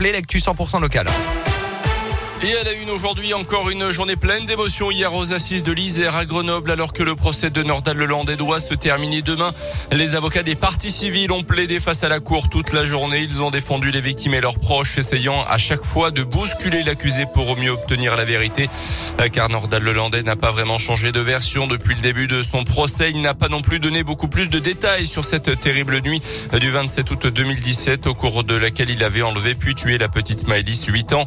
L'actu 100% local. Et elle a une aujourd'hui encore une journée pleine d'émotions hier aux assises de l'Isère à Grenoble alors que le procès de Nordal Lelandais doit se terminer demain. Les avocats des partis civils ont plaidé face à la cour toute la journée. Ils ont défendu les victimes et leurs proches essayant à chaque fois de bousculer l'accusé pour au mieux obtenir la vérité. Car Nordal Lelandais n'a pas vraiment changé de version depuis le début de son procès. Il n'a pas non plus donné beaucoup plus de détails sur cette terrible nuit du 27 août 2017 au cours de laquelle il avait enlevé puis tué la petite Maëlys 8 ans.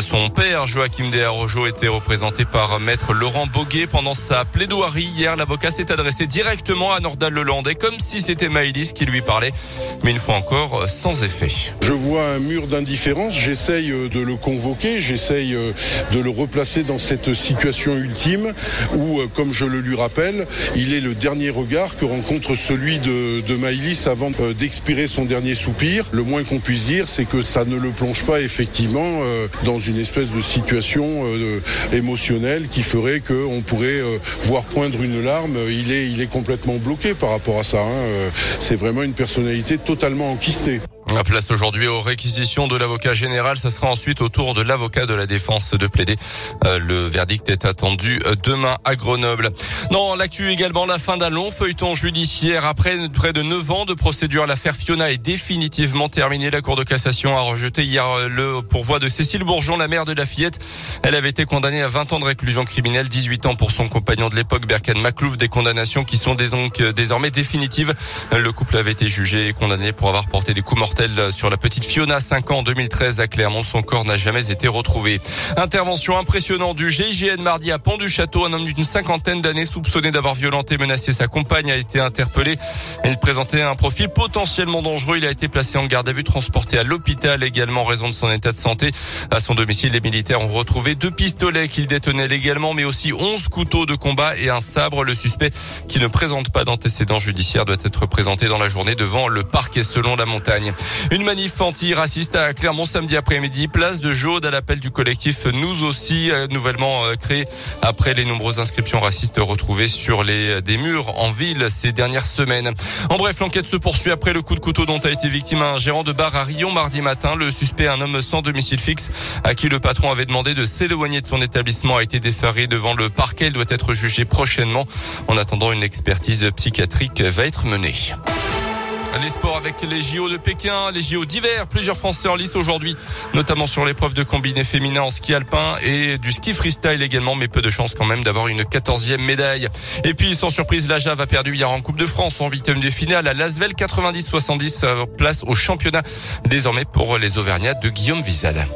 Son père Joachim Desarrojo était représenté par maître Laurent Boguet pendant sa plaidoirie. Hier, l'avocat s'est adressé directement à Nordal Lelandais comme si c'était Maëlys qui lui parlait, mais une fois encore sans effet. Je vois un mur d'indifférence, j'essaye euh, de le convoquer, j'essaye euh, de le replacer dans cette situation ultime où, euh, comme je le lui rappelle, il est le dernier regard que rencontre celui de, Maëlys avant d'expirer son dernier soupir. Le moins qu'on puisse dire, c'est que ça ne le plonge pas effectivement dans une espèce de situation euh, émotionnelle qui ferait qu'on pourrait euh, voir poindre une larme. Il est, il est complètement bloqué par rapport à ça. Hein. Euh, c'est vraiment une personnalité totalement enquistée. Place aujourd'hui aux réquisitions de l'avocat général. Ça sera ensuite au tour de l'avocat de la défense de plaider. Euh, le verdict est attendu euh, demain à Grenoble. Dans l'actu également, la fin d'un long feuilleton judiciaire. Après près de 9 ans de procédure, l'affaire Fiona est définitivement terminée. La Cour de cassation a rejeté hier euh, le pourvoi de Cécile Bourgeon, la mère de la fillette. Elle avait été condamnée à 20 ans de réclusion criminelle, 18 ans pour son compagnon de l'époque, Berkan Maclouf. Des condamnations qui sont donc désormais définitives. Le couple avait été jugé et condamné pour avoir porté des coups mortels sur la petite Fiona, 5 ans en 2013 à Clermont. Son corps n'a jamais été retrouvé. Intervention impressionnante du GIGN mardi à Pont du Château. Un homme d'une cinquantaine d'années soupçonné d'avoir violenté et menacé sa compagne a été interpellé. Il présentait un profil potentiellement dangereux. Il a été placé en garde à vue, transporté à l'hôpital également en raison de son état de santé. À son domicile, les militaires ont retrouvé deux pistolets qu'il détenait légalement, mais aussi 11 couteaux de combat et un sabre. Le suspect, qui ne présente pas d'antécédents judiciaires, doit être présenté dans la journée devant le parquet selon la montagne. Une manif anti-raciste à Clermont samedi après-midi, place de Jaude à l'appel du collectif Nous aussi, euh, nouvellement euh, créé après les nombreuses inscriptions racistes retrouvées sur les des murs en ville ces dernières semaines. En bref, l'enquête se poursuit après le coup de couteau dont a été victime un gérant de bar à Rion mardi matin. Le suspect, un homme sans domicile fixe, à qui le patron avait demandé de s'éloigner de son établissement, a été défaré devant le parquet. Il doit être jugé prochainement. En attendant, une expertise psychiatrique va être menée. Les sports avec les JO de Pékin, les JO d'hiver. Plusieurs Français en lice aujourd'hui, notamment sur l'épreuve de combiné féminin en ski alpin et du ski freestyle également, mais peu de chance quand même d'avoir une quatorzième médaille. Et puis, sans surprise, la Jave a perdu hier en Coupe de France en huitième de finale à Lasvel 90-70 place au championnat désormais pour les Auvergnats de Guillaume Vizade.